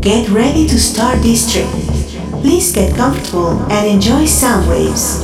Get ready to start this trip. Please get comfortable and enjoy sound waves.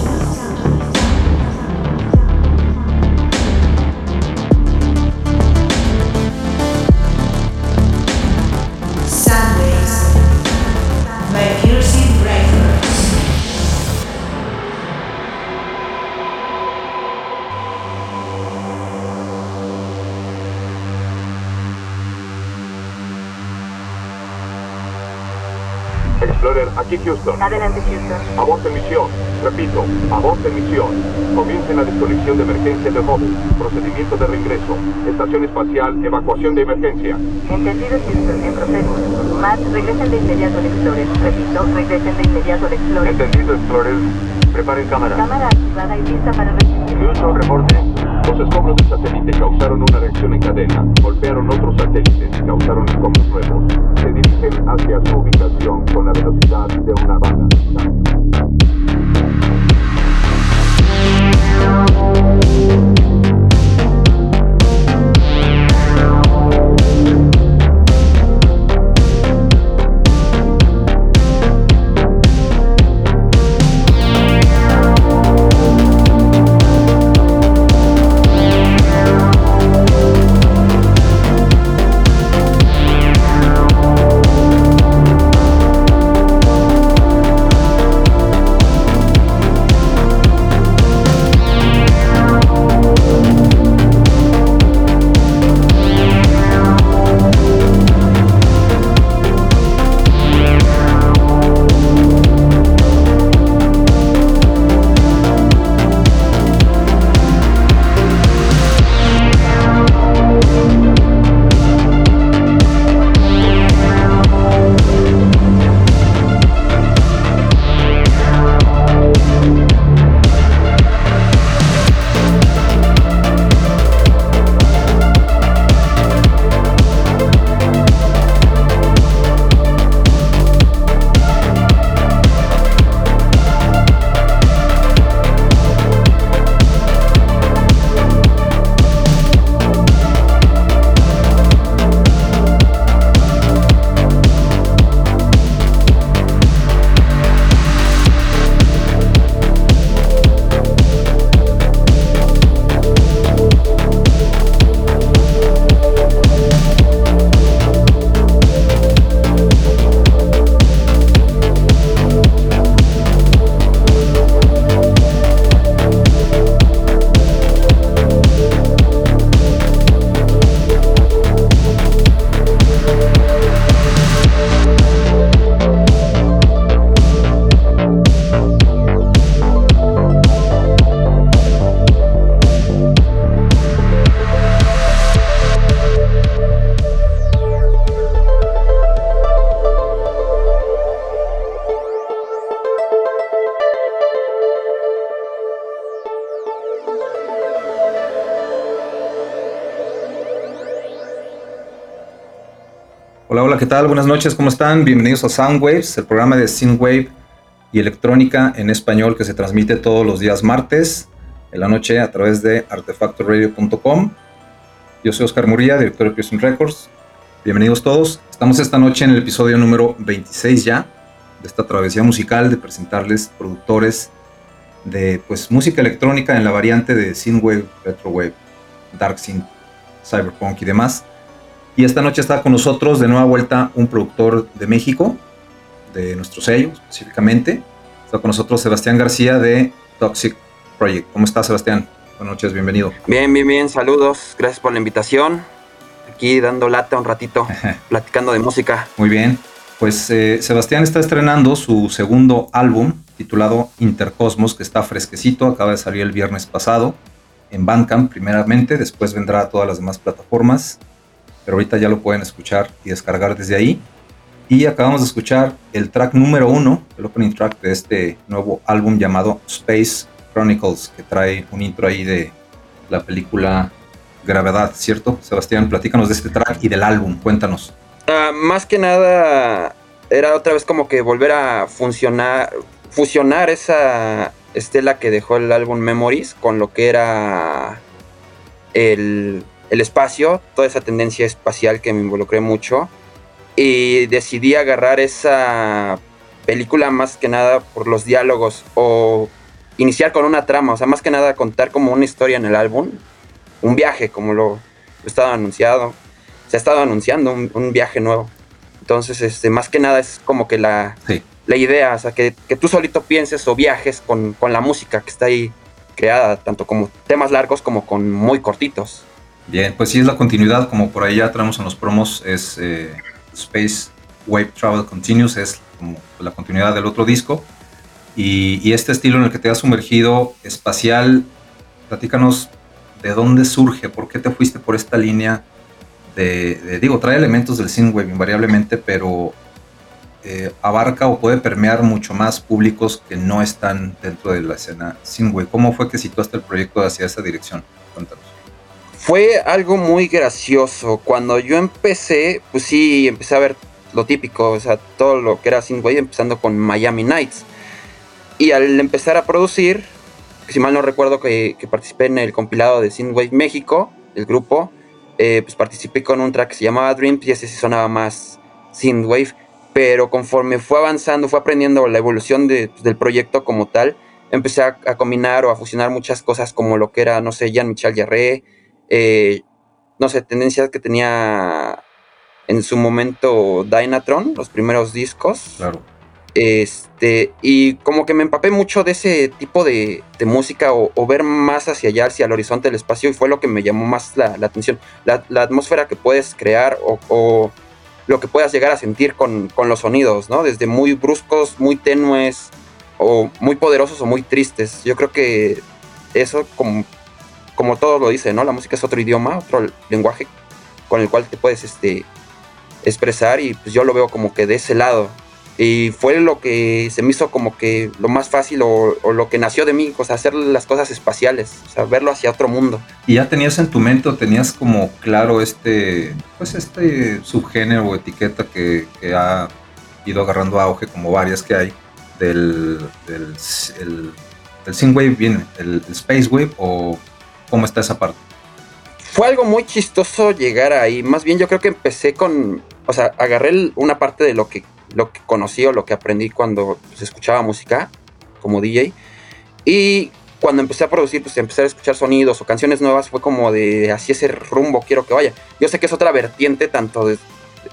Aquí Houston. Adelante, Houston. A voz en misión. Repito, a voz en misión. Comiencen la desconexión de emergencia de móvil. Procedimiento de reingreso. Estación espacial, evacuación de emergencia. Entendido, Houston. En proceso. Matt, regresen de inmediato al Explorer. Repito, regresen de inmediato al Explorer. Entendido, Explorer. Preparen cámara. Cámara activada y lista para registro. Houston, reporte. Los escombros del satélite causaron una reacción en cadena. Golpearon otros satélites y causaron escombros nuevos. Se dirigen hacia su ubicación con la velocidad de una bala. Hola, ¿qué tal? Buenas noches, ¿cómo están? Bienvenidos a Soundwaves, el programa de Synthwave y electrónica en español que se transmite todos los días martes en la noche a través de artefactoradio.com. Yo soy Oscar Muría, director de Pearson Records. Bienvenidos todos. Estamos esta noche en el episodio número 26 ya de esta travesía musical de presentarles productores de pues música electrónica en la variante de synthwave, retrowave, dark synth, cyberpunk y demás. Y esta noche está con nosotros de nueva vuelta un productor de México, de nuestro sello específicamente. Está con nosotros Sebastián García de Toxic Project. ¿Cómo estás, Sebastián? Buenas noches, bienvenido. Bien, bien, bien, saludos. Gracias por la invitación. Aquí dando lata un ratito, platicando de música. Muy bien. Pues eh, Sebastián está estrenando su segundo álbum titulado Intercosmos, que está fresquecito, acaba de salir el viernes pasado en Bandcamp primeramente, después vendrá a todas las demás plataformas, pero ahorita ya lo pueden escuchar y descargar desde ahí. Y acabamos de escuchar el track número uno, el opening track de este nuevo álbum llamado Space Chronicles, que trae un intro ahí de la película Gravedad, ¿cierto? Sebastián, platícanos de este track y del álbum, cuéntanos. Uh, más que nada, era otra vez como que volver a funcionar, fusionar esa estela que dejó el álbum Memories con lo que era el, el espacio, toda esa tendencia espacial que me involucré mucho. Y decidí agarrar esa película más que nada por los diálogos o iniciar con una trama, o sea, más que nada contar como una historia en el álbum, un viaje, como lo, he estado anunciado, se ha estado anunciando un, viaje nuevo. Entonces, este, más que nada es como que la, la idea, o sea, que, tú solito pienses o viajes con, con, la música que está ahí creada, tanto como temas largos como con muy cortitos. Bien, pues sí es la continuidad, como por ahí ya traemos en los promos, es eh, Space Wave Travel Continues, es como la continuidad del otro disco. Y, este estilo en el que te has sumergido espacial, platícanos de dónde surge, por qué te fuiste por esta línea de, digo, trae elementos del synthwave invariablemente, pero eh, abarca o puede permear mucho más públicos que no están dentro de la escena synthwave. ¿Cómo fue que situaste el proyecto hacia esa dirección? Cuéntanos. Fue algo muy gracioso. Cuando yo empecé, pues sí, empecé a ver lo típico, o sea, todo lo que era synthwave, empezando con Miami Nights y al empezar a producir, si mal no recuerdo que, participé en el compilado de Synthwave México, el grupo, eh, pues participé con un track que se llamaba Dreams y ese sí sonaba más Synthwave. Pero conforme fue avanzando, fue aprendiendo la evolución pues, del proyecto como tal, empecé a, combinar o a fusionar muchas cosas como lo que era, no sé, Jean-Michel Jarre, eh, no sé, tendencias que tenía en su momento Dynatron, los primeros discos. Claro este, y como que me empapé mucho de ese tipo de, música o, ver más hacia allá, hacia el horizonte del espacio, y fue lo que me llamó más la, atención. La, atmósfera que puedes crear o, lo que puedas llegar a sentir con, los sonidos, ¿no? Desde muy bruscos, muy tenues, o muy poderosos o muy tristes. Yo creo que eso, como, como todos lo dicen, ¿no? La música es otro idioma, otro lenguaje con el cual te puedes este, expresar, y pues yo lo veo como que de ese lado y fue lo que se me hizo como que lo más fácil o, lo que nació de mí, o hacer las cosas espaciales, o verlo hacia otro mundo. ¿Y ya tenías en tu mente, tenías como claro este, pues este subgénero o etiqueta que, ha ido agarrando auge, como varias que hay, del, del el, Synthwave, bien, el, el Space Wave, o cómo está esa parte? Fue algo muy chistoso llegar ahí, más bien yo creo que empecé con, o sea, agarré una parte de lo que lo que conocí o lo que aprendí cuando pues, escuchaba música como DJ. Y cuando empecé a producir, pues empecé a escuchar sonidos o canciones nuevas, fue como de así ese rumbo quiero que vaya. Yo sé que es otra vertiente tanto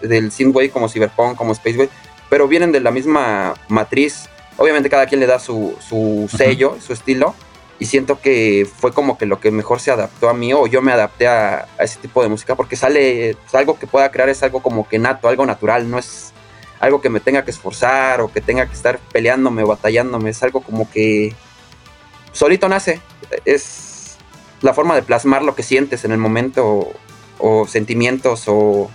del synthwave como cyberpunk como spacewave, pero vienen de la misma matriz. Obviamente cada quien le da su, su sello, su estilo, y siento que fue como que lo que mejor se adaptó a mí o yo me adapté a, ese tipo de música porque sale algo que pueda crear es algo como que nato, algo natural, no es algo que me tenga que esforzar o que tenga que estar peleándome o batallándome. Es algo como que solito nace. Es la forma de plasmar lo que sientes en el momento o, sentimientos o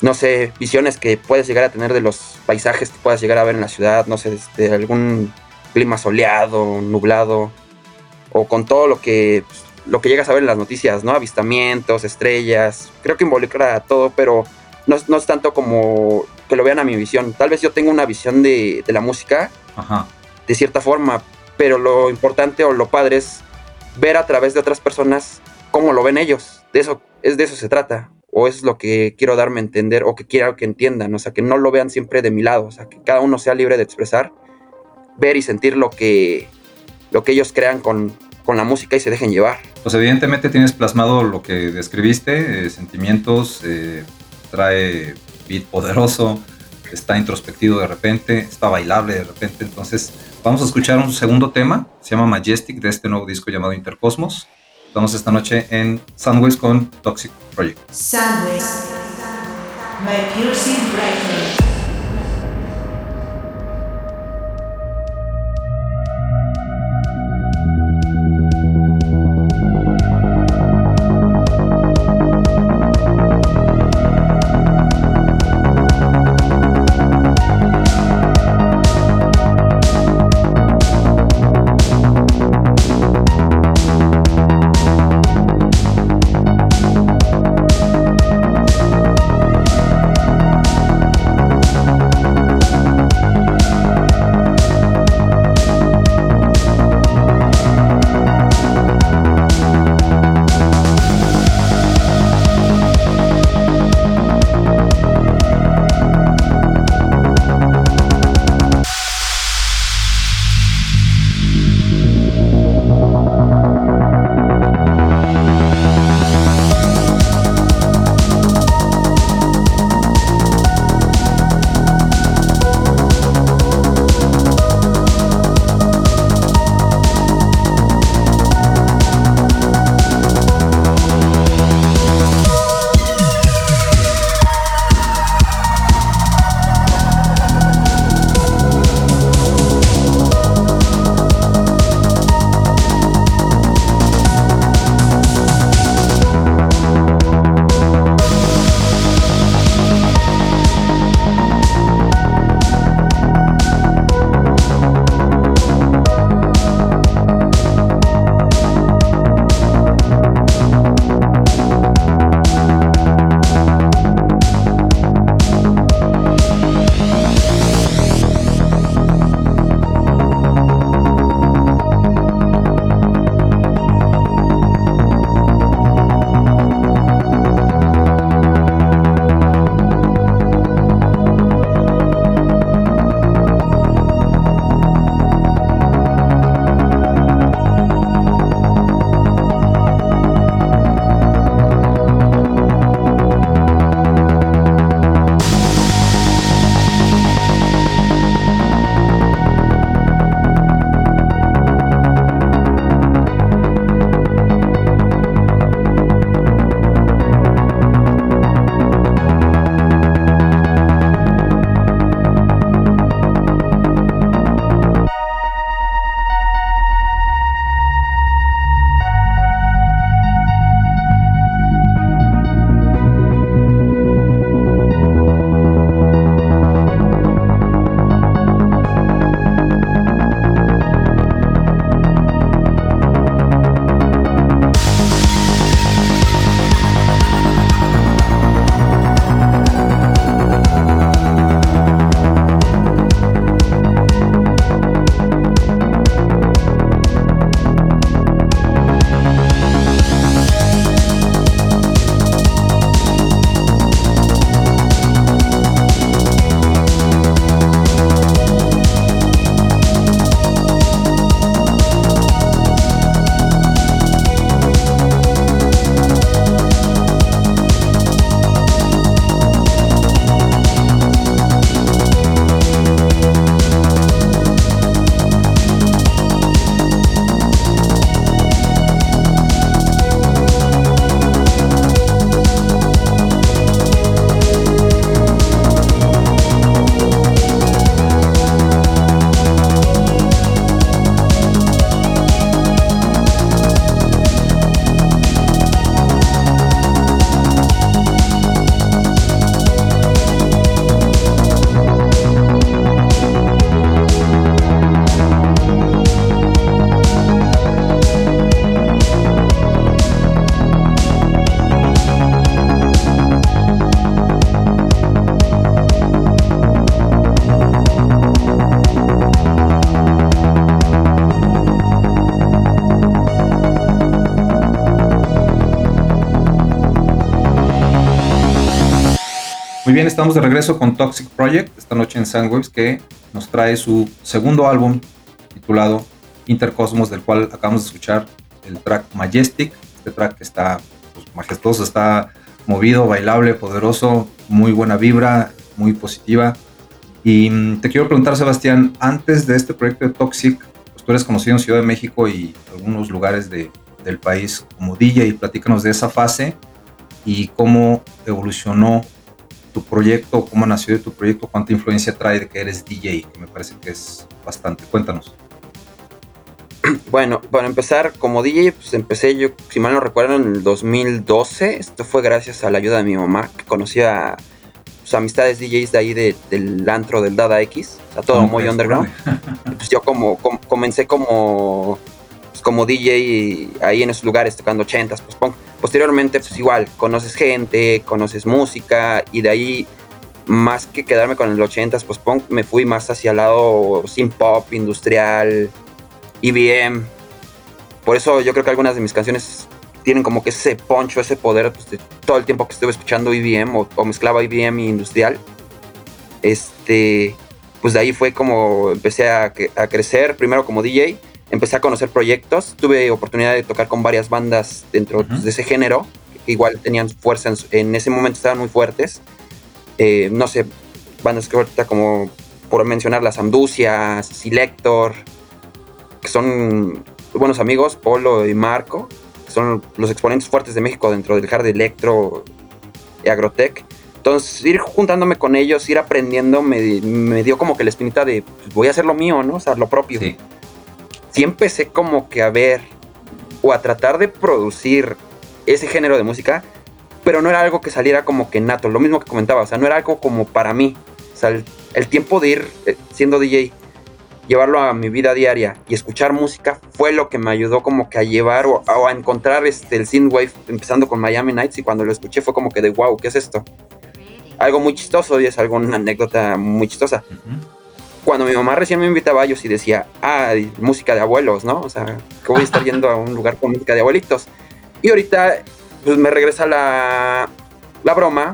no sé, visiones que puedes llegar a tener de los paisajes que puedas llegar a ver en la ciudad, no sé, de algún clima soleado, nublado, o con todo lo que, lo que llegas a ver en las noticias, ¿no? Avistamientos, estrellas, creo que involucra todo, pero no, no es tanto como que lo vean a mi visión. Tal vez yo tengo una visión de, la música de cierta forma, pero lo importante o lo padre es ver a través de otras personas cómo lo ven ellos. De eso, es de eso se trata. O es lo que quiero darme a entender o que quiero que entiendan. O sea, que no lo vean siempre de mi lado. O sea, que cada uno sea libre de expresar, ver y sentir lo que, lo que ellos crean con, la música y se dejen llevar. Pues evidentemente tienes plasmado lo que describiste, eh, sentimientos, eh, trae beat poderoso, está introspectivo de repente, está bailable de repente. Entonces, vamos a escuchar un segundo tema, se llama Majestic, de este nuevo disco llamado Intercosmos. Estamos esta noche en Soundways con Toxic Project. Soundways, my bien, estamos de regreso con Toxic Project esta noche en Sandwaves que nos trae su segundo álbum titulado Intercosmos, del cual acabamos de escuchar el track Majestic. Este track está pues, majestuoso, está movido, bailable, poderoso, muy buena vibra, muy positiva. Y mm, te quiero preguntar, Sebastián, antes de este proyecto de Toxic, pues tú eres conocido en Ciudad de México y algunos lugares de, del país como DJ. Platícanos de esa fase y cómo evolucionó tu proyecto, cómo nació de tu proyecto, cuánta influencia trae de que eres DJ, que me parece que es bastante. Cuéntanos. Bueno, para empezar, como DJ, pues empecé yo, si mal no recuerdo, en el 2012. Esto fue gracias a la ayuda de mi mamá, que conocía sus amistades DJs de ahí del antro del Dada X. O sea, todo muy underground. pues yo como, comencé como, pues como DJ ahí en esos lugares tocando ochentas, pues punk. Posteriormente, pues igual, conoces gente, conoces música y de ahí, más que quedarme con el 80s pues punk, me fui más hacia el lado sin pop, industrial, IBM. Por eso yo creo que algunas de mis canciones tienen como que ese poncho, ese poder pues, de todo el tiempo que estuve escuchando IBM o, mezclaba IBM y industrial. Este, pues de ahí fue como empecé a, crecer, primero como DJ, empecé a conocer proyectos, tuve oportunidad de tocar con varias bandas dentro pues, de ese género, que igual tenían fuerza, en, ese momento estaban muy fuertes. Eh, no sé, bandas que ahorita como por mencionar las Amducia, Selector, que son buenos amigos, Polo y Marco, que son los exponentes fuertes de México dentro del hard electro y agrotech. Entonces, ir juntándome con ellos, ir aprendiendo, me, dio como que la espinita de pues, voy a hacer lo mío, ¿no? O sea, lo propio. Sí. Sí empecé como que a ver o a tratar de producir ese género de música, pero no era algo que saliera como que nato, lo mismo que comentaba, o sea, no era algo como para mí. O sea, el tiempo de ir eh, siendo DJ llevarlo a mi vida diaria y escuchar música fue lo que me ayudó como que a llevar o, a encontrar este, el synthwave empezando con Miami Nights y cuando lo escuché fue como que de wow, ¿qué es esto? Algo muy chistoso y es algo, una anécdota muy chistosa. Cuando mi mamá recién me invitaba, yo sí decía, ah, música de abuelos, ¿no? O sea, que voy a estar yendo a un lugar con música de abuelitos. Y ahorita, pues me regresa la, la broma,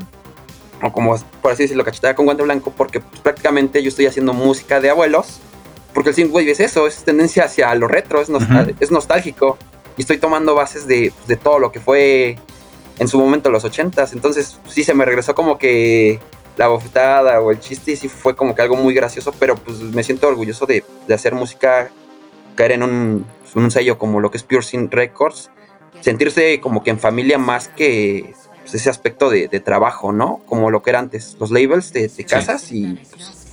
o como por así decirlo, cachetada con guante blanco, porque pues, prácticamente yo estoy haciendo música de abuelos porque el synthwave es eso, es tendencia hacia lo retro, es, es nostálgico. Y estoy tomando bases de, de, todo lo que fue en su momento los ochentas. Entonces sí se me regresó como que la bofetada o el chiste y sí fue como que algo muy gracioso, pero pues me siento orgulloso de, de hacer música, caer en un, un, sello como lo que es Pure Sin Records, sentirse como que en familia más que pues, ese aspecto de, de, trabajo, ¿no? Como lo que era antes, los labels de, casas y pues,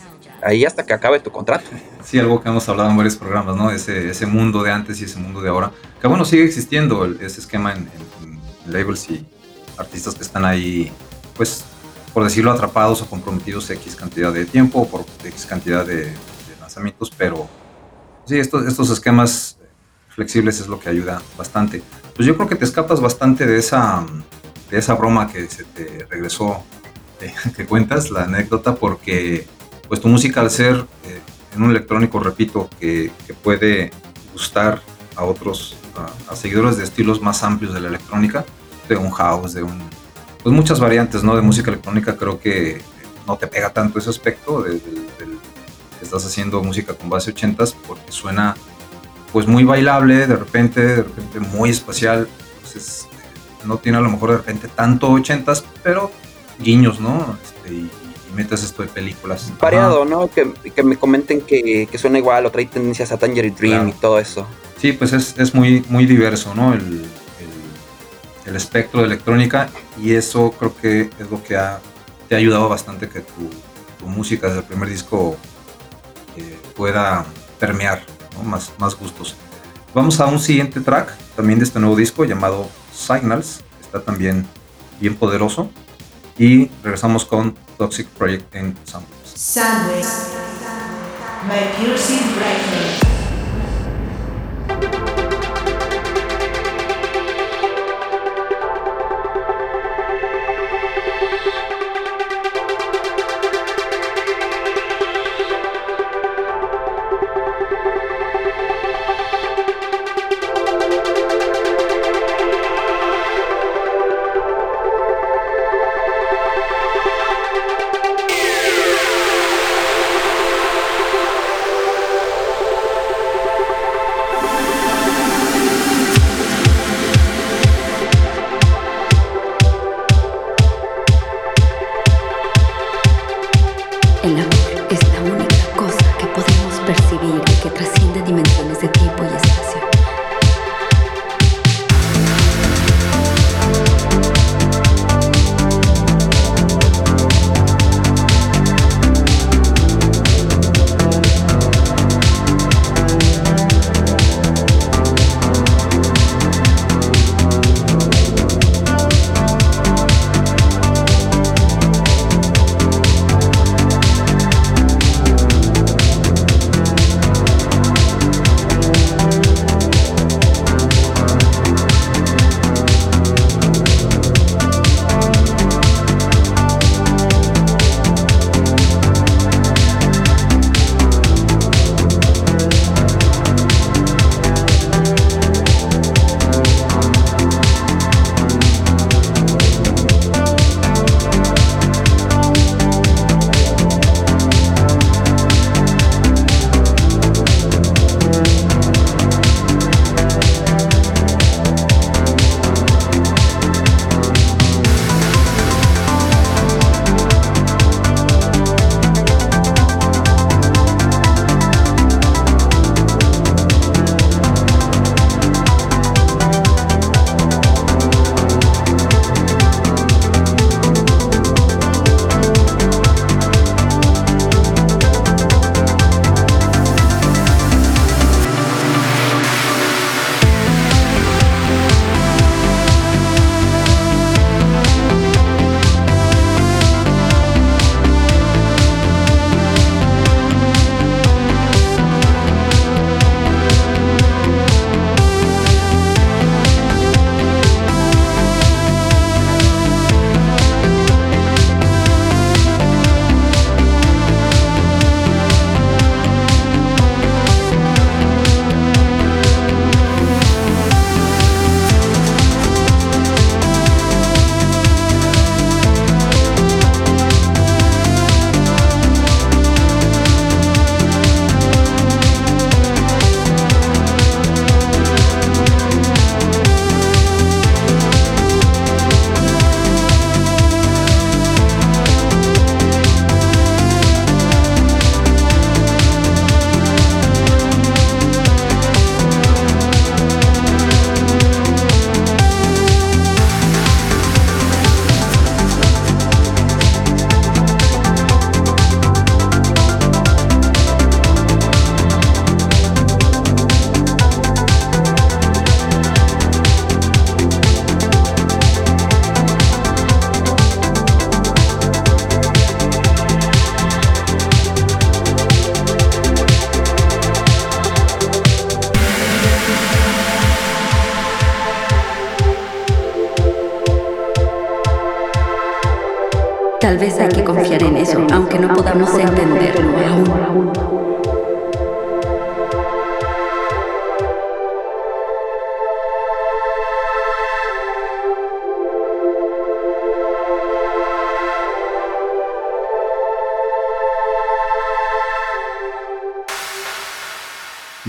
ahí hasta que acabe tu contrato. Sí, algo que hemos hablado en varios programas, ¿no? Ese, ese mundo de antes y ese mundo de ahora. Que bueno, sigue existiendo ese esquema en, labels y artistas que están ahí, pues, por decirlo, atrapados o comprometidos X cantidad de tiempo o por X cantidad de, lanzamientos, pero sí, estos, estos esquemas flexibles es lo que ayuda bastante. Pues yo creo que te escapas bastante de esa, de esa broma que se te regresó, eh, que cuentas, la anécdota, porque pues tu música al ser eh, en un electrónico, repito, que, puede gustar a otros, a, seguidores de estilos más amplios de la electrónica, de un house, de un... Pues muchas variantes, ¿no? De música electrónica, creo que no te pega tanto ese aspecto de, que estás haciendo música con base 80s porque suena pues muy bailable, de repente, de repente muy espacial, entonces no tiene a lo mejor de repente tanto 80s, pero guiños, ¿no? Este, metas esto de películas. Variado, ¿no? Que, que, me comenten que, que, suena igual o trae tendencias a Tangerine Dream y todo eso. Sí, pues es, es muy, muy diverso, ¿no? El, el, espectro de electrónica y eso creo que es lo que te ha ayudado bastante que tu, música desde el primer disco eh, pueda permear más, más gustos. Vamos a un siguiente track también de este nuevo disco llamado Signals. Está también bien poderoso. Y regresamos con Toxic Project en Sandwich.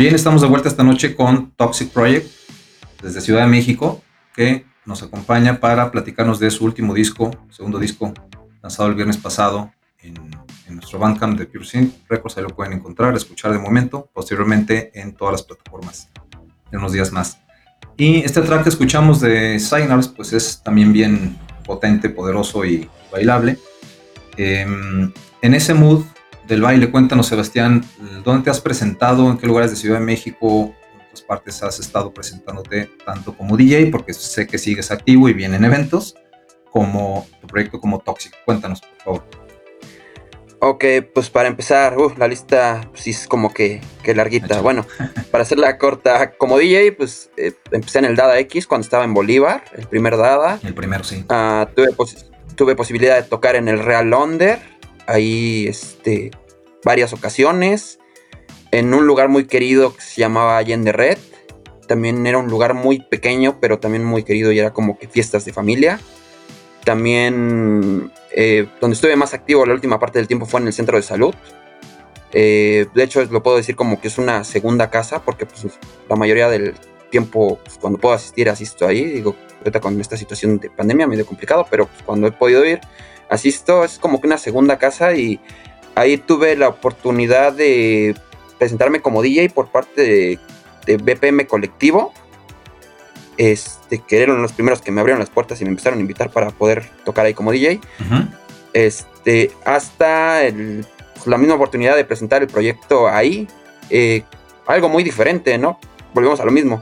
Bien, estamos de vuelta esta noche con Toxic Project desde Ciudad de México, que nos acompaña para platicarnos de su último disco, segundo disco, lanzado el viernes pasado en, nuestro Bandcamp de Pure Synth Records. Ahí lo pueden encontrar, escuchar de momento, posteriormente en todas las plataformas en unos días más. Y este track que escuchamos de Signals, pues es también bien potente, poderoso y bailable. Em, en ese mood del baile. Cuéntanos, Sebastián, ¿dónde te has presentado? ¿En qué lugares de Ciudad de México? ¿En qué partes has estado presentándote tanto como DJ? Porque sé que sigues activo y bien en eventos, como tu proyecto como Toxic. Cuéntanos, por favor. Ok, pues para empezar, uh, la lista pues, es como que, que larguita. Bueno, para hacerla corta, como DJ, pues eh, empecé en el Dada X cuando estaba en Bolívar, el primer Dada. El primero, sí. Uh, tuve, tuve posibilidad de tocar en el Real Londer, ahí este, varias ocasiones, en un lugar muy querido que se llamaba Allende Red. También era un lugar muy pequeño, pero también muy querido y era como que fiestas de familia. También eh, donde estuve más activo la última parte del tiempo fue en el centro de salud. Eh, de hecho, lo puedo decir como que es una segunda casa, porque pues, la mayoría del tiempo, pues, cuando puedo asistir, asisto ahí. Digo, ahorita con esta situación de pandemia medio complicado, pero pues, cuando he podido ir, asisto, es como que una segunda casa y ahí tuve la oportunidad de presentarme como DJ por parte de, BPM Colectivo, este, que eran los primeros que me abrieron las puertas y me empezaron a invitar para poder tocar ahí como DJ. este, hasta pues, la misma oportunidad de presentar el proyecto ahí, eh, algo muy diferente, ¿no? Volvemos a lo mismo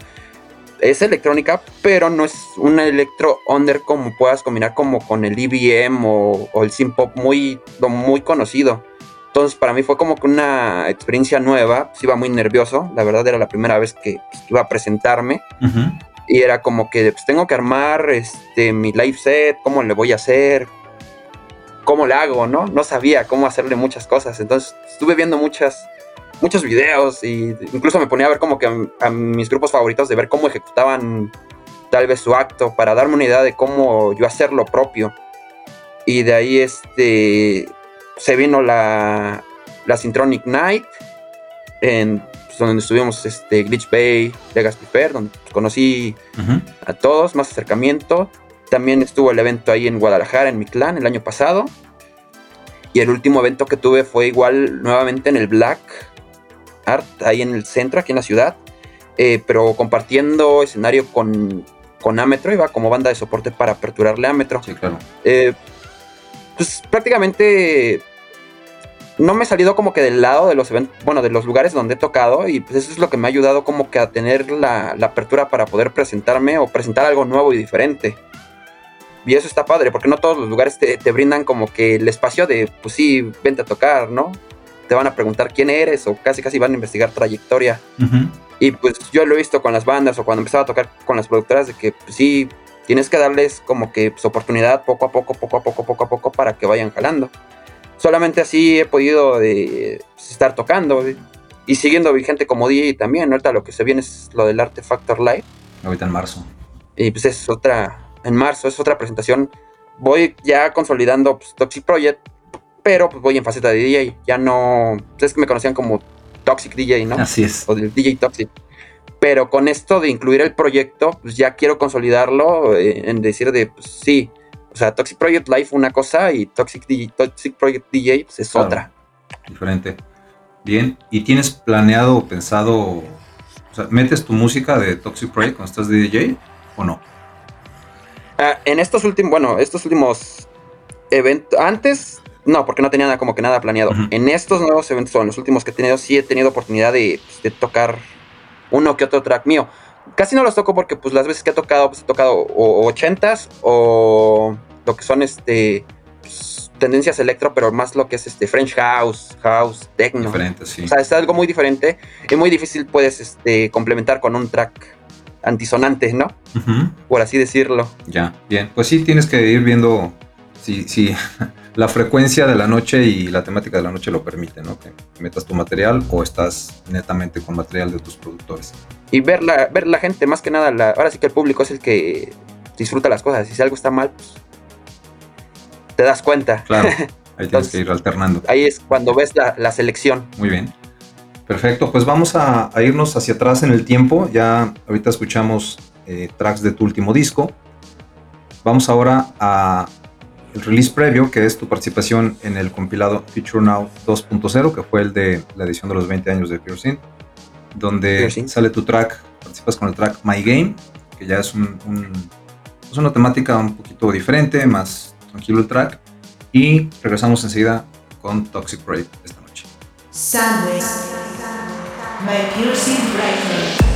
es electrónica, pero no es una electro under como puedas combinar como con el EBM o, el synth pop muy, muy conocido. Entonces para mí fue como que una experiencia nueva, sí iba muy nervioso, la verdad era la primera vez que pues, iba a presentarme y era como que pues, tengo que armar este, mi live set, cómo le voy a hacer, cómo le hago, ¿no? No sabía cómo hacerle muchas cosas, entonces estuve viendo muchas muchos videos y incluso me ponía a ver como que a, mis grupos favoritos de ver cómo ejecutaban tal vez su acto para darme una idea de cómo yo hacer lo propio. Y de ahí este se vino la, la Syntronic Night en pues, donde estuvimos este Glitch Bay, Legacy Fair, donde conocí a todos, más acercamiento. También estuvo el evento ahí en Guadalajara, en mi clan, el año pasado. Y el último evento que tuve fue igual nuevamente en el Black, ahí en el centro, aquí en la ciudad, eh, pero compartiendo escenario con, con Ametro, iba como banda de soporte para aperturarle a Ametro. Sí, claro. Eh, pues prácticamente no me he salido como que del lado de los eventos, bueno, de los lugares donde he tocado y pues eso es lo que me ha ayudado como que a tener la, apertura para poder presentarme o presentar algo nuevo y diferente. Y eso está padre, porque no todos los lugares te, te, brindan como que el espacio de, pues sí, vente a tocar, ¿no? te van a preguntar quién eres o casi casi van a investigar trayectoria. Y pues yo lo he visto con las bandas o cuando empezaba a tocar con las productoras de que pues, sí, tienes que darles como que pues, oportunidad poco a poco, poco a poco, poco a poco para que vayan jalando. Solamente así he podido de, pues, estar tocando y siguiendo vigente como DJ también. Ahorita lo que se viene es lo del Artefactor Live. Ahorita en marzo. Y pues es otra, en marzo es otra presentación. Voy ya consolidando pues, Toxic Project pero pues voy en faceta de DJ. Ya no. Es que me conocían como Toxic DJ, ¿no? Así es. O del DJ Toxic. Pero con esto de incluir el proyecto, pues ya quiero consolidarlo eh, en decir de, pues sí, o sea, Toxic Project Live una cosa y Toxic, DJ, Toxic Project DJ pues, es otra. Diferente. Bien, ¿y tienes planeado o pensado, o sea, metes tu música de Toxic Project cuando estás de DJ o no? Ah, en estos últimos, bueno, estos últimos eventos, antes no, porque no tenía nada, como que nada planeado. En estos nuevos eventos, o en los últimos que he tenido, sí he tenido oportunidad de, pues, tocar uno que otro track mío. Casi no los toco porque pues las veces que he tocado, pues he tocado o ochentas o lo que son este pues, tendencias electro, pero más lo que es este French House, House, Techno. Diferente, sí. O sea, es algo muy diferente y muy difícil puedes este, complementar con un track antisonante, ¿no? Por así decirlo. Ya, bien. Pues sí, tienes que ir viendo si, si la frecuencia de la noche y la temática de la noche lo permite, ¿no? Que metas tu material o estás netamente con material de tus productores. Y ver la, ver la gente, más que nada, la, ahora sí que el público es el que disfruta las cosas. Y si algo está mal, pues te das cuenta. Claro, ahí tienes Entonces, que ir alternando. Ahí es cuando ves la, la selección. Muy bien. Perfecto, pues vamos a, a irnos hacia atrás en el tiempo. Ya ahorita escuchamos eh, tracks de tu último disco. Vamos ahora a el release previo, que es tu participación en el compilado Future Now 2.0, que fue el de la edición de los 20 años de Pure Synth, donde sale tu track, participas con el track My Game, que ya es, un, un- es una temática un poquito diferente, más tranquilo el track. Y regresamos enseguida con Toxic Project esta noche. Soundwaves by Piercing Breaker.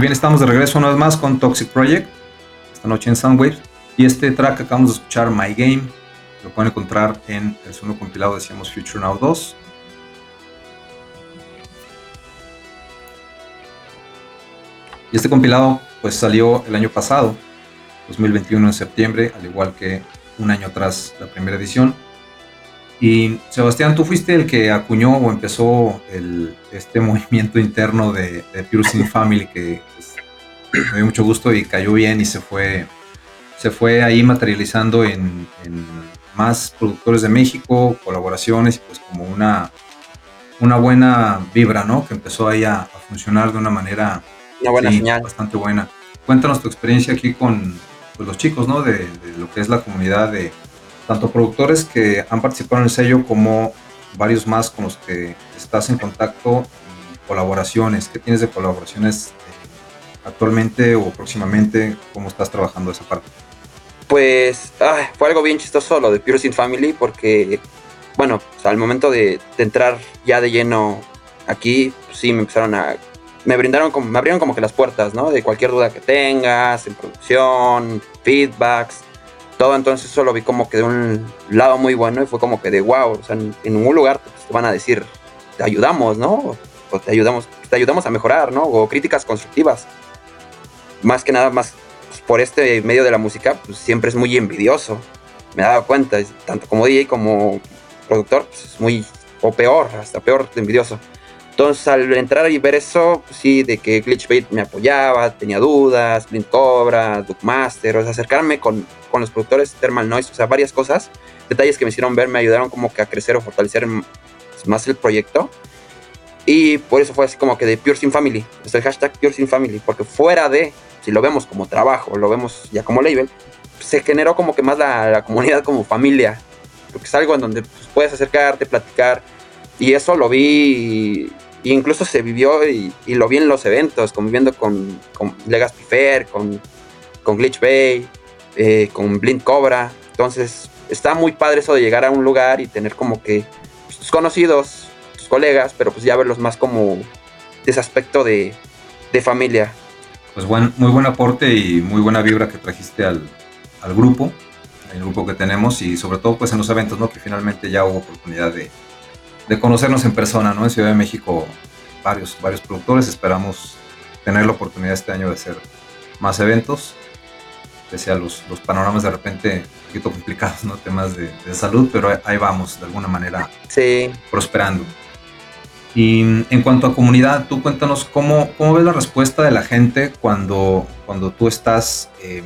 Bien, estamos de regreso una vez más con Toxic Project, esta noche en Soundwaves. Y este track que acabamos de escuchar, My Game, lo pueden encontrar en el segundo compilado, decíamos Future Now 2. Y este compilado pues salió el año pasado, 2021 en septiembre, al igual que un año atrás la primera edición. Y Sebastián, tú fuiste el que acuñó o empezó el, este movimiento interno de, de Pure Sin Family que pues, me dio mucho gusto y cayó bien y se fue, se fue ahí materializando en, en más productores de México, colaboraciones y pues como una, una buena vibra, ¿no? Que empezó ahí a, a funcionar de una manera Una buena sí, señal. bastante buena. Cuéntanos tu experiencia aquí con pues, los chicos, ¿no? De, de lo que es la comunidad de tanto productores que han participado en el sello como varios más con los que estás en contacto y colaboraciones. ¿Qué tienes de colaboraciones eh, actualmente o próximamente? ¿Cómo estás trabajando esa parte? Pues fue algo bien chistoso lo de Pure Sin Family porque, bueno, o sea, al momento de, de entrar ya de lleno aquí, pues sí, me empezaron a... Me brindaron como, me abrieron como que las puertas, ¿no? De cualquier duda que tengas, en producción, feedbacks, todo. Entonces eso lo vi como que de un lado muy bueno y fue como que de wow, o sea, en, en ningún lugar te van a decir, te ayudamos, ¿no? O te ayudamos, te ayudamos a mejorar, ¿no? O críticas constructivas. Más que nada, más por este medio de la música, pues siempre es muy envidioso. Me dado cuenta, tanto como DJ como productor, pues, es muy, o peor, hasta peor envidioso. Entonces, al entrar y ver eso, sí, de que Glitchbait me apoyaba, tenía dudas, Blind Cobra, Duckmaster, o sea, acercarme con, con los productores Thermal Noise, o sea, varias cosas, detalles que me hicieron ver, me ayudaron como que a crecer o fortalecer más el proyecto. Y por eso fue así como que de Pure Sin Family, es el hashtag Pure Family, porque fuera de, si lo vemos como trabajo, lo vemos ya como label, se generó como que más la, la comunidad como familia, porque es algo en donde pues, puedes acercarte, platicar, y eso lo vi, y incluso se vivió y, y lo vi en los eventos, conviviendo con, con Legacy Fair, con, con Glitch Bay, eh, con Blind Cobra, entonces está muy padre eso de llegar a un lugar y tener como que pues, tus conocidos, tus colegas, pero pues ya verlos más como de ese aspecto de, de familia. Pues buen, muy buen aporte y muy buena vibra que trajiste al, al grupo, el grupo que tenemos y sobre todo pues en los eventos, ¿no? Que finalmente ya hubo oportunidad de, de conocernos en persona, ¿no? En Ciudad de México varios, varios productores, esperamos tener la oportunidad este año de hacer más eventos, pese a los, los panoramas de repente un poquito complicados, ¿no? Temas de, de salud, pero ahí- vamos, de alguna manera Sí, prosperando. Y en cuanto a comunidad, tú cuéntanos cómo, cómo ves la respuesta de la gente cuando, cuando tú estás... eh,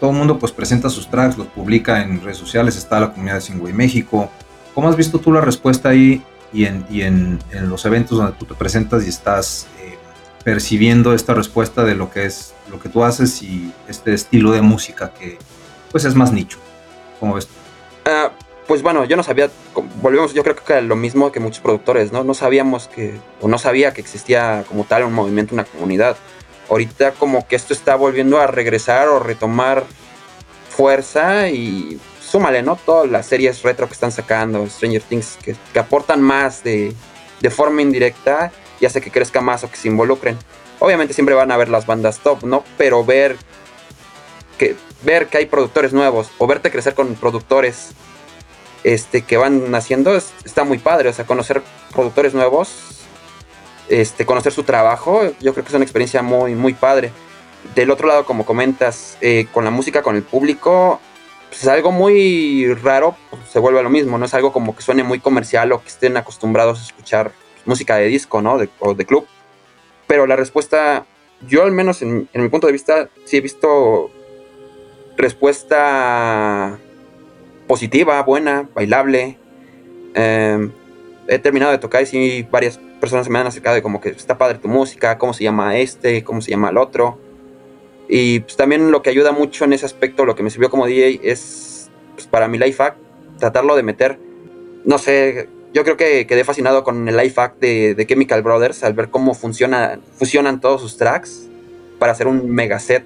todo el mundo pues presenta sus tracks, los publica en redes sociales, está la comunidad de Singway México. ¿Cómo has visto tú la respuesta ahí y en, y en, en los eventos donde tú te presentas y estás eh, percibiendo esta respuesta de lo que es lo que tú haces y este estilo de música que pues es más nicho? ¿Cómo ves tú? Ah, pues bueno, yo no sabía, volvemos, yo creo que era lo mismo que muchos productores, ¿no? No sabíamos que, o no sabía que existía como tal un movimiento, una comunidad. Ahorita como que esto está volviendo a regresar o retomar fuerza y súmale, ¿no? Todas las series retro que están sacando, Stranger Things, que, que aportan más de, de forma indirecta y hace que crezca más o que se involucren. Obviamente siempre van a ver las bandas top, ¿no? Pero ver que, ver que hay productores nuevos o verte crecer con productores este, que van haciendo es- está muy padre. O sea, conocer productores nuevos, este, conocer su trabajo, yo creo que es una experiencia muy, muy padre. Del otro lado, como comentas, eh, con la música, con el público, pues es algo muy raro, se vuelve lo mismo, no es algo como que suene muy comercial o que estén acostumbrados a escuchar música de disco, ¿no? De- o de club. Pero la respuesta, yo al menos en, mi punto de vista, sí he visto respuesta positiva, buena, bailable. Eh, he terminado de tocar y sí varias personas se me han acercado de como que está padre tu música, cómo se llama este, cómo se llama el otro. Y pues también lo que ayuda mucho en ese aspecto, lo que me sirvió como DJ es pues, para mi life hack, tratarlo de meter, no sé, yo creo que quedé fascinado con el life hack de, de Chemical Brothers al ver cómo funciona, fusionan todos sus tracks para hacer un mega set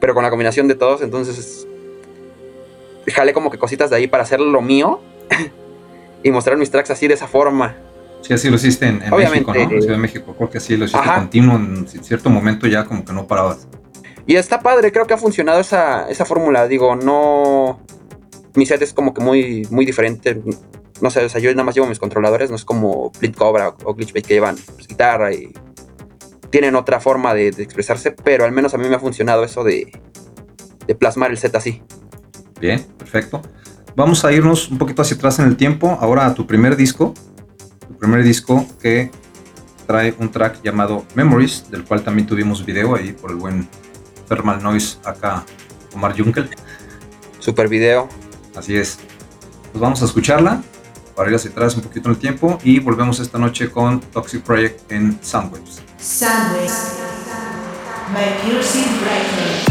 pero con la combinación de todos, entonces jalé como que cositas de ahí para hacer lo mío y mostrar mis tracks así de esa forma. Sí, así lo hiciste en, en México, ¿no? En Ciudad de México, porque así lo hiciste Ajá. continuo, en cierto momento ya como que no parabas. Y está padre, creo que ha funcionado esa, esa fórmula, digo, no... mi set es como que muy, muy diferente. No sé, o sea, yo nada más llevo mis controladores, no es como Flint Cobra o Glitchbait que llevan pues, guitarra y tienen otra forma de, de expresarse, pero al menos a mí me ha funcionado eso de, de plasmar el set así. Bien, perfecto. Vamos a irnos un poquito hacia atrás en el tiempo, ahora a tu primer disco. Tu primer disco que trae un track llamado Memories, del cual también tuvimos video ahí por el buen Thermal Noise acá, Omar Junkel. Super video. Así es. Pues vamos a escucharla para ir hacia atrás un poquito en el tiempo y volvemos esta noche con Toxic Project en Soundwaves. Soundwaves by Pure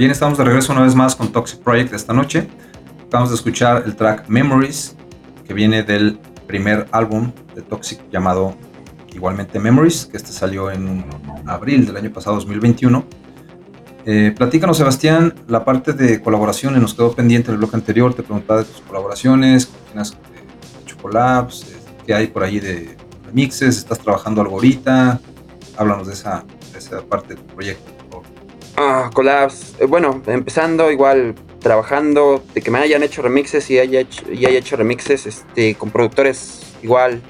Bien, estamos de regreso una vez más con Toxic Project esta noche. Acabamos de escuchar el track Memories, que viene del primer álbum de Toxic llamado igualmente Memories, que este salió en abril del año pasado, 2021. Eh, platícanos, Sebastián, la parte de colaboraciones nos quedó pendiente en el bloque anterior. Te preguntaba de tus colaboraciones, quién has hecho collabs, eh, qué hay por ahí de remixes, estás trabajando algo ahorita. Háblanos de esa, de esa parte de tu proyecto. Ah, collabs. Eh, bueno, empezando igual trabajando, de que me hayan hecho remixes y haya hecho, y haya hecho remixes este, con productores igual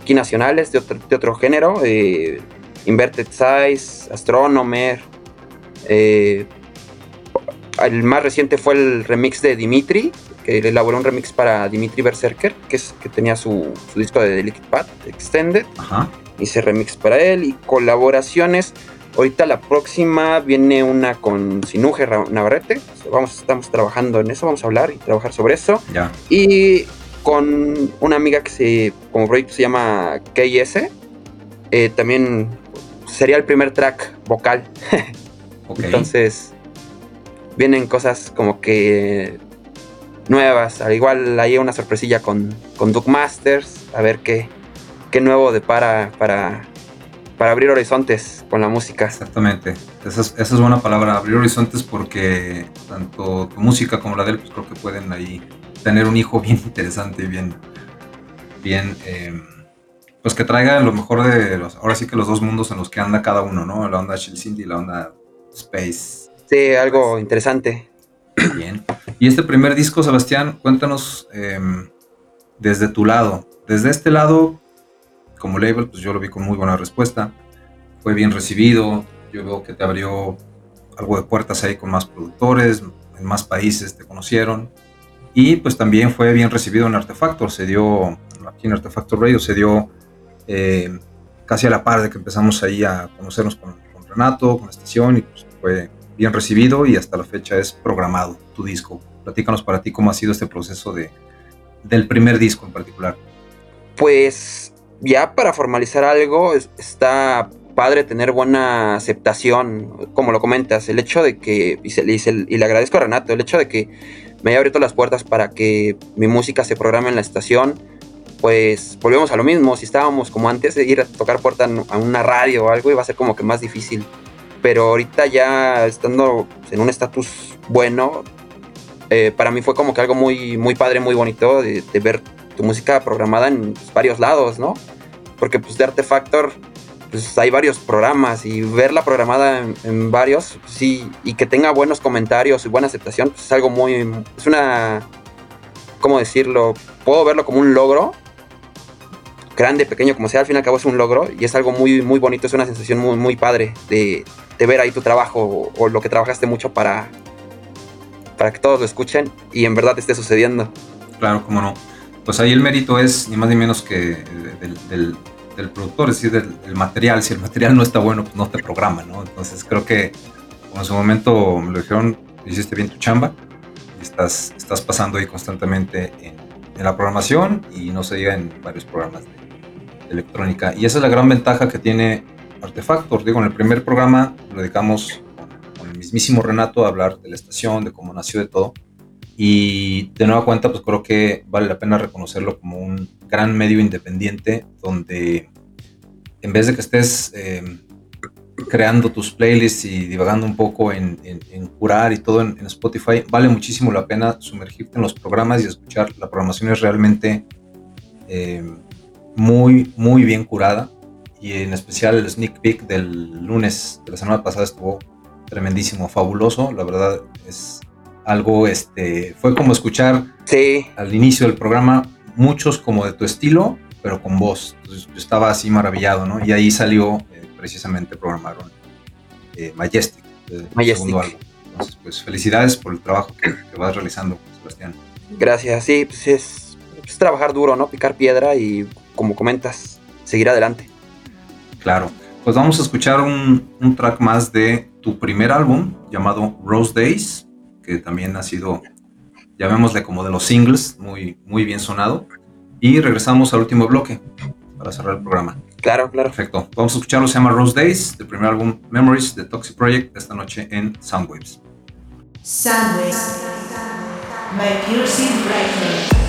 aquí nacionales de otro, de otro género. eh, Inverted Size, Astronomer. eh, el más reciente fue el remix de Dimitri, que él elaboró un remix para Dimitri Berserker, que, es, que tenía su, su disco de Delicate Path Extended Ajá. hice remix para él y colaboraciones. Ahorita la próxima viene una con Sinuje Navarrete. Vamos, estamos trabajando en eso, vamos a hablar y trabajar sobre eso. Ya. Y con una amiga que se, como proyecto se llama KS. Eh, también sería el primer track vocal. Ok. Entonces, vienen cosas como que nuevas. Al igual hay una sorpresilla con, con Duke Masters. A ver qué, qué nuevo depara para, para abrir horizontes con la música. Exactamente. Esa es, esa es buena palabra, abrir horizontes porque tanto tu música como la de él, pues creo que pueden ahí tener un hijo bien interesante y bien, bien, eh, pues que traiga lo mejor de los, ahora sí que los dos mundos en los que anda cada uno, ¿no? La onda Chill Cindy y la onda Space. Sí, algo interesante. Bien. Y este primer disco, Sebastián, cuéntanos eh, desde tu lado. Desde este lado, como label, pues yo lo vi con muy buena respuesta. Fue bien recibido. Yo veo que te abrió algo de puertas ahí con más productores, en más países te conocieron. Y pues también fue bien recibido en Artefactor. Se dio, aquí en Artefactor Radio, se dio eh, casi a la par de que empezamos ahí a conocernos con, con Renato, con la estación, y pues fue bien recibido y hasta la fecha es programado tu disco. Platícanos para ti cómo ha sido este proceso de, del primer disco en particular. Pues ya para formalizar algo es- está padre tener buena aceptación, como lo comentas, el hecho de que, y, se- y se- y le agradezco a Renato, el hecho de que me haya abierto las puertas para que mi música se programe en la estación, pues volvemos a lo mismo, si estábamos como antes de ir a tocar puerta a una radio o algo, iba a ser como que más difícil, pero ahorita ya estando en un estatus bueno, eh, para mí fue como que algo muy, muy padre, muy bonito de, de ver tu música programada en varios lados, ¿no? Porque pues de Artefactor pues hay varios programas y verla programada en, varios, pues, sí, y que tenga buenos comentarios y buena aceptación, pues es algo muy, es una, ¿cómo decirlo? Puedo verlo como un logro, grande, pequeño, como sea, al fin y al cabo es un logro y es algo muy, muy bonito, es una sensación muy, muy padre de, de ver ahí tu trabajo o, lo que trabajaste mucho para, para que todos lo escuchen y en verdad esté sucediendo. Claro, cómo no. Pues ahí el mérito es ni más ni menos que del- del productor, es decir, del, del material. Si el material no está bueno, pues no te programa, ¿no? Entonces creo que como en su momento me lo dijeron, hiciste bien tu chamba estás, estás pasando ahí constantemente en, en la programación y no se diga en varios programas de, de electrónica. Y esa es la gran ventaja que tiene Artefactor. Digo, en el primer programa lo dedicamos con, con el mismísimo Renato a hablar de la estación, de cómo nació, de todo. Y de nueva cuenta, pues creo que vale la pena reconocerlo como un gran medio independiente donde en vez de que estés eh, creando tus playlists y divagando un poco en, curar y todo en, Spotify, vale muchísimo la pena sumergirte en los programas y escuchar. La programación es realmente eh, muy, muy bien curada y en especial el sneak peek del lunes de la semana pasada estuvo tremendísimo, fabuloso. La verdad es algo, este, fue como escuchar Sí, al inicio del programa muchos como de tu estilo, pero con voz. Entonces yo estaba así maravillado, ¿no? Y ahí salió, eh, precisamente programaron eh, Majestic, el Majestic. segundo álbum. Entonces, pues felicidades por el trabajo que, que vas realizando, Sebastián. gracias. Sí, pues es, es trabajar duro, ¿no? Picar piedra y, como comentas, seguir adelante. Claro. Pues vamos a escuchar un, un track más de tu primer álbum llamado Rose Days, que también ha sido, llamémosle como de los singles, muy, muy bien sonado. Y regresamos al último bloque para cerrar el programa. Claro, claro. Perfecto. Vamos a escucharlo, se llama Rose Days, del primer álbum Memories de Toxic Project, esta noche en Soundwaves. Soundwaves by Pure Synth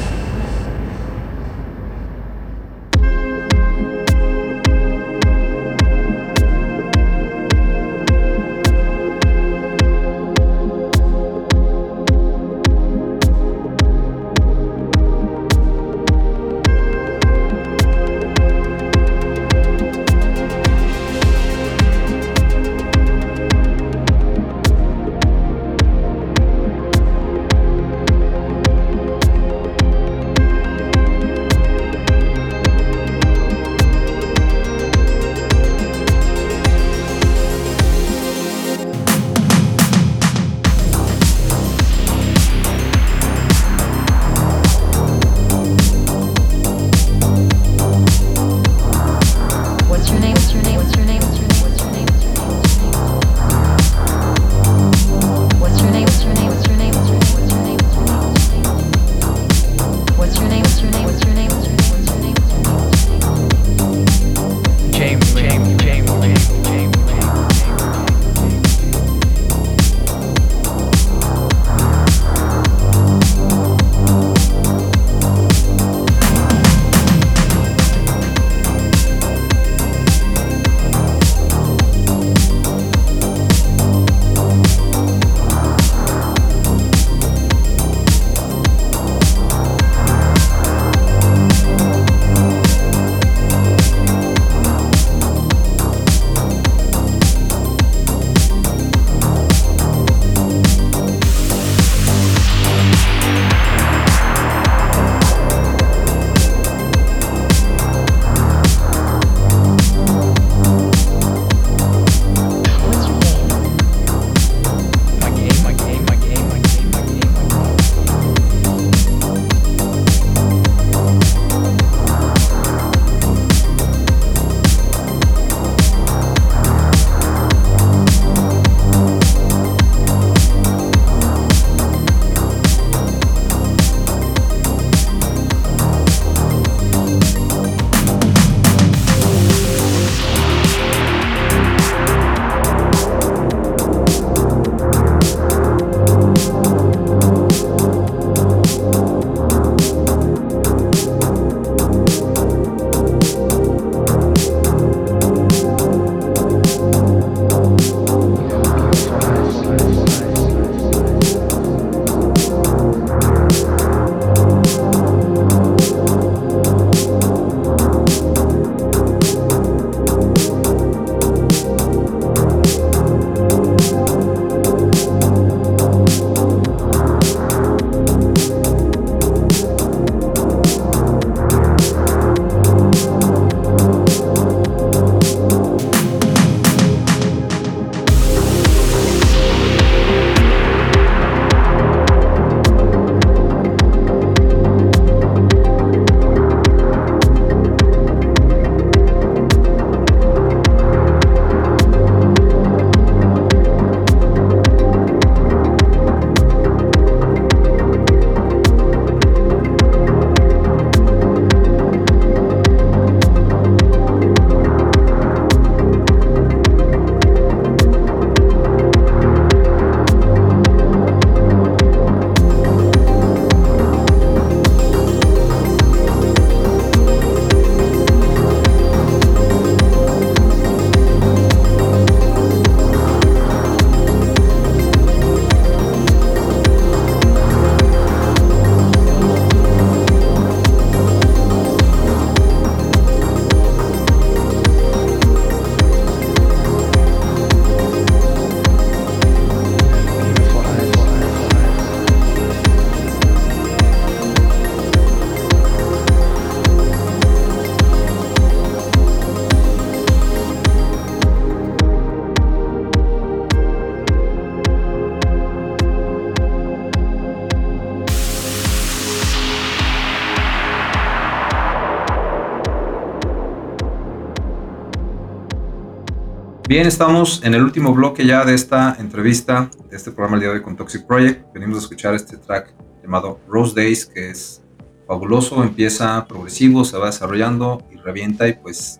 Bien, estamos en el último bloque ya de esta entrevista, de este programa el día de hoy con Toxic Project. Venimos a escuchar este track llamado Rose Days, que es fabuloso, empieza progresivo, se va desarrollando y revienta y pues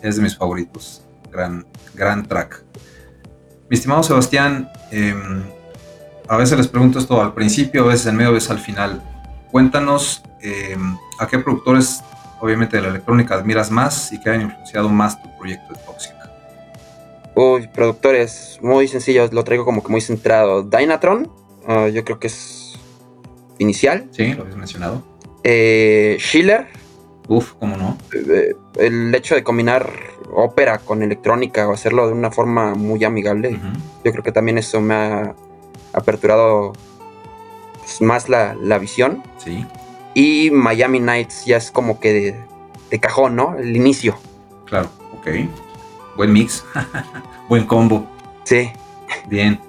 es de mis favoritos. Gran, gran track. Mi estimado Sebastián, em, a veces les pregunto esto al principio, a veces en medio, a veces al final. Cuéntanos em, a qué productores, obviamente de la electrónica, admiras más y que hayan influenciado más tu proyecto de Toxic. Uy, productores muy sencillos, lo traigo como que muy centrado. Dynatron, ah, yo creo que es inicial. Sí, lo habías mencionado. Eh, Schiller. Uf, ¿cómo no? Eh, el hecho de combinar ópera con electrónica o hacerlo de una forma muy amigable, yo creo que también eso me ha aperturado pues, más la, visión. Sí. Y Miami Nights ya es como que de, de cajón, ¿no? El inicio. Claro, ok. Buen mix. Buen combo. Sí. Bien.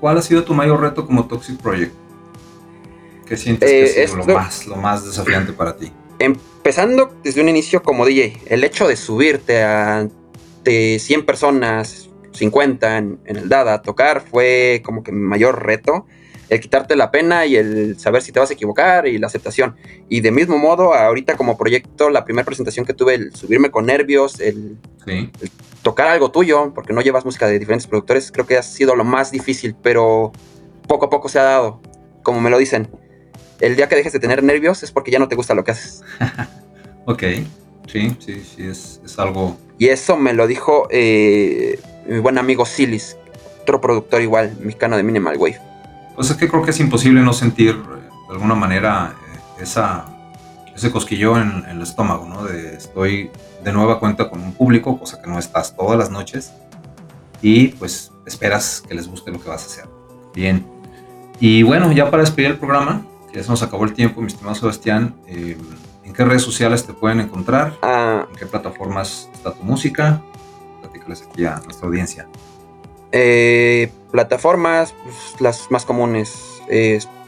¿Cuál ha sido tu mayor reto como Toxic Project? ¿Qué sientes que ha eh, sido lo, más, lo más desafiante para ti? Empezando desde un inicio como DJ, el hecho de subirte a 100 personas, 50 en, en el DADA a tocar fue como que mi mayor reto el quitarte la pena y el saber si te vas a equivocar y la aceptación. Y de mismo modo, ahorita como proyecto, la primera presentación que tuve, el subirme con nervios, el, tocar algo tuyo, porque no llevas música de diferentes productores, creo que ha sido lo más difícil, pero poco a poco se ha dado, como me lo dicen. El día que dejes de tener nervios es porque ya no te gusta lo que haces. ok, sí, sí, sí, es, algo... Y eso me lo dijo eh, mi buen amigo Silis, otro productor igual, mexicano de Minimal Wave. Pues es que creo que es imposible no sentir eh, de alguna manera eh, esa, ese cosquillo en, el estómago, ¿no? De estoy de nueva cuenta con un público, cosa que no estás todas las noches, y pues esperas que les guste lo que vas a hacer. Bien. Y bueno, ya para despedir el programa, ya se nos acabó el tiempo, mi estimado Sebastián, eh, ¿en qué redes sociales te pueden encontrar? Ah. ¿En qué plataformas está tu música? Platícales aquí a nuestra audiencia. Eh, plataformas, pues, las más comunes.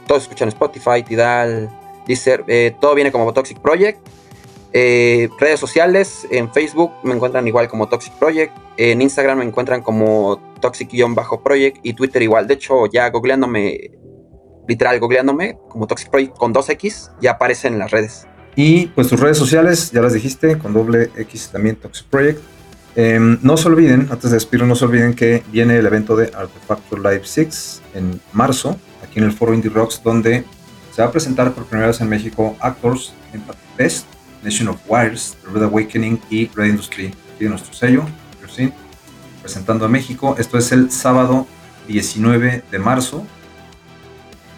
todos escuchan Spotify, Tidal, Deezer. Eh, todo viene como Toxic Project. Eh, redes sociales, en Facebook me encuentran igual como Toxic Project. En Instagram me encuentran como Toxic-Project y Twitter igual. De hecho, ya googleándome, literal googleándome como Toxic Project con 2X, ya aparecen en las redes. Y pues tus redes sociales, ya las dijiste, con doble X también Toxic Project. Em, no se olviden, antes de despedir, no se olviden que viene el evento de Artifactor Live 6 en marzo, aquí en el foro Indie Rocks, donde se va a presentar por primera vez en México Actors, Empathy Fest, Nation of Wires, The Red Awakening y Red Industry, aquí de nuestro sello, presentando a México. Esto es el sábado 19 de marzo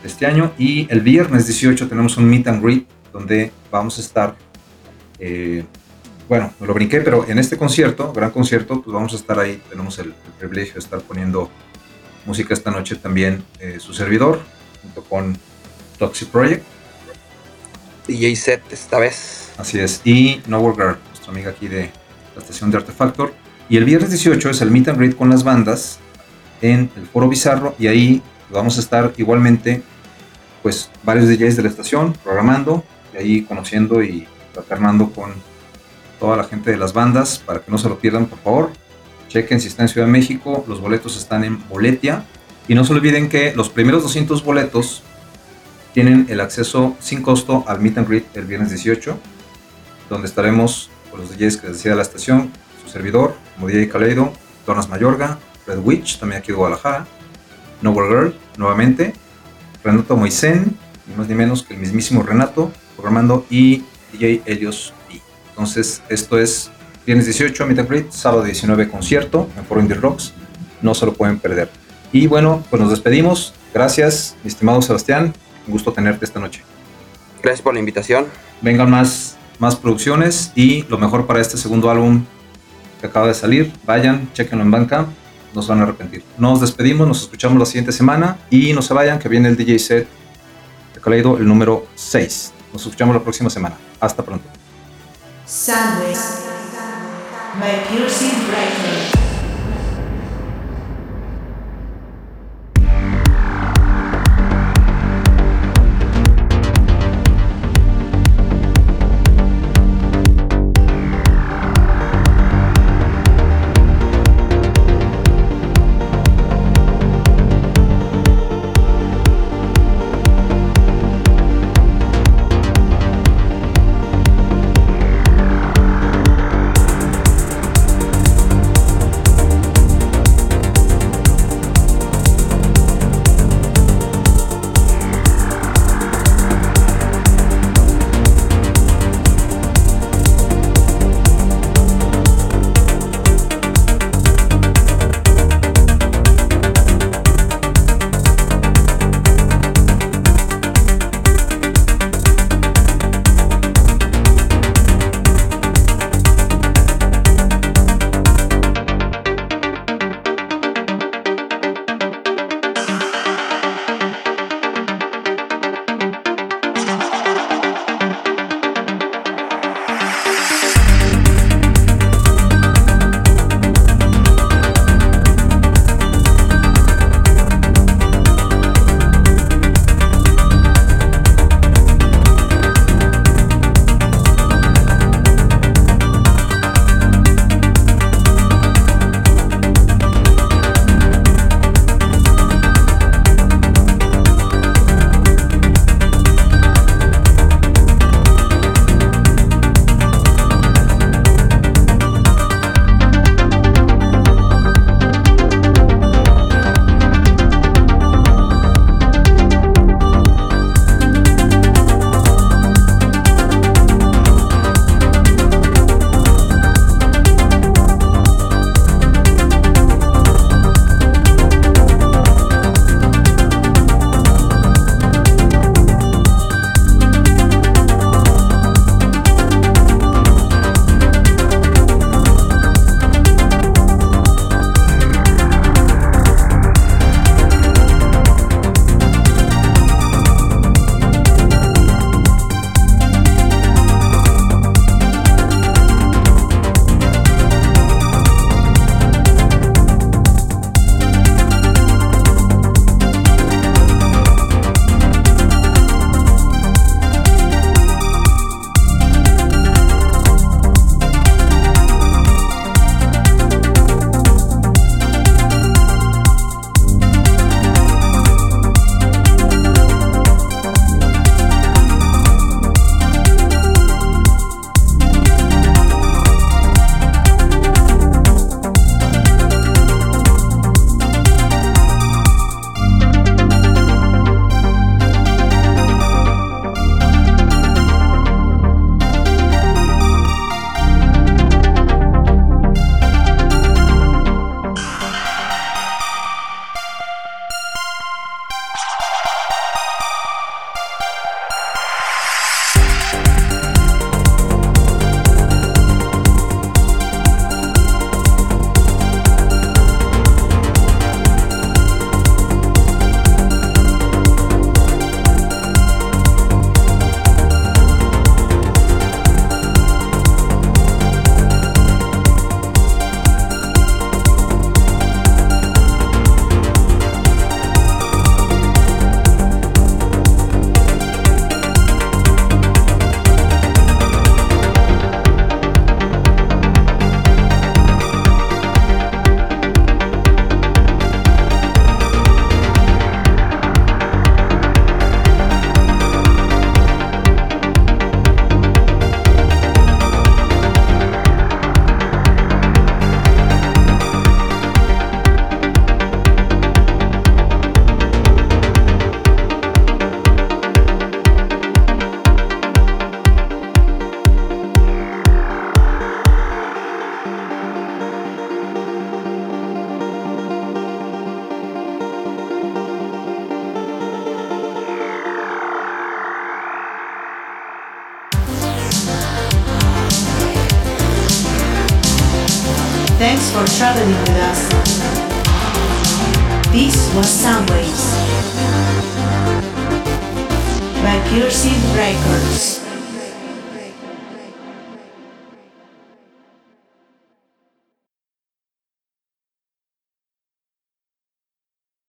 de este año y el viernes 18 tenemos un meet and greet donde vamos a estar eh, bueno, me lo brinqué, pero en este concierto, gran concierto, pues vamos a estar ahí. Tenemos el, privilegio de estar poniendo música esta noche también eh, su servidor, junto con Toxic Project. DJ set esta vez. Así es. Y Nowhere Girl, nuestra amiga aquí de la estación de Artefactor. Y el viernes 18 es el meet and greet con las bandas en el Foro Bizarro y ahí vamos a estar igualmente pues varios DJs de la estación programando y ahí conociendo y alternando con toda la gente de las bandas para que no se lo pierdan, por favor. Chequen si está en Ciudad de México, los boletos están en Boletia. Y no se olviden que los primeros 200 boletos tienen el acceso sin costo al Meet and Greet el viernes 18, donde estaremos con los DJs que les decía la estación, su servidor, como DJ Kaleido, Donas Mayorga, Red Witch, también aquí de Guadalajara, Noble Girl, nuevamente, Renato Moisen, ni más ni menos que el mismísimo Renato, programando, y DJ Helios entonces, esto es viernes 18, Meet and sábado 19, concierto en Foro Indie Rocks. No se lo pueden perder. Y bueno, pues nos despedimos. Gracias, mi estimado Sebastián. Un gusto tenerte esta noche. Gracias por la invitación. Vengan más, más producciones y lo mejor para este segundo álbum que acaba de salir. Vayan, chequenlo en banca. No se van a arrepentir. Nos despedimos, nos escuchamos la siguiente semana y no se vayan, que viene el DJ set de Kaleido, el número 6. Nos escuchamos la próxima semana. Hasta pronto. Sandwich by Piercing Breaker.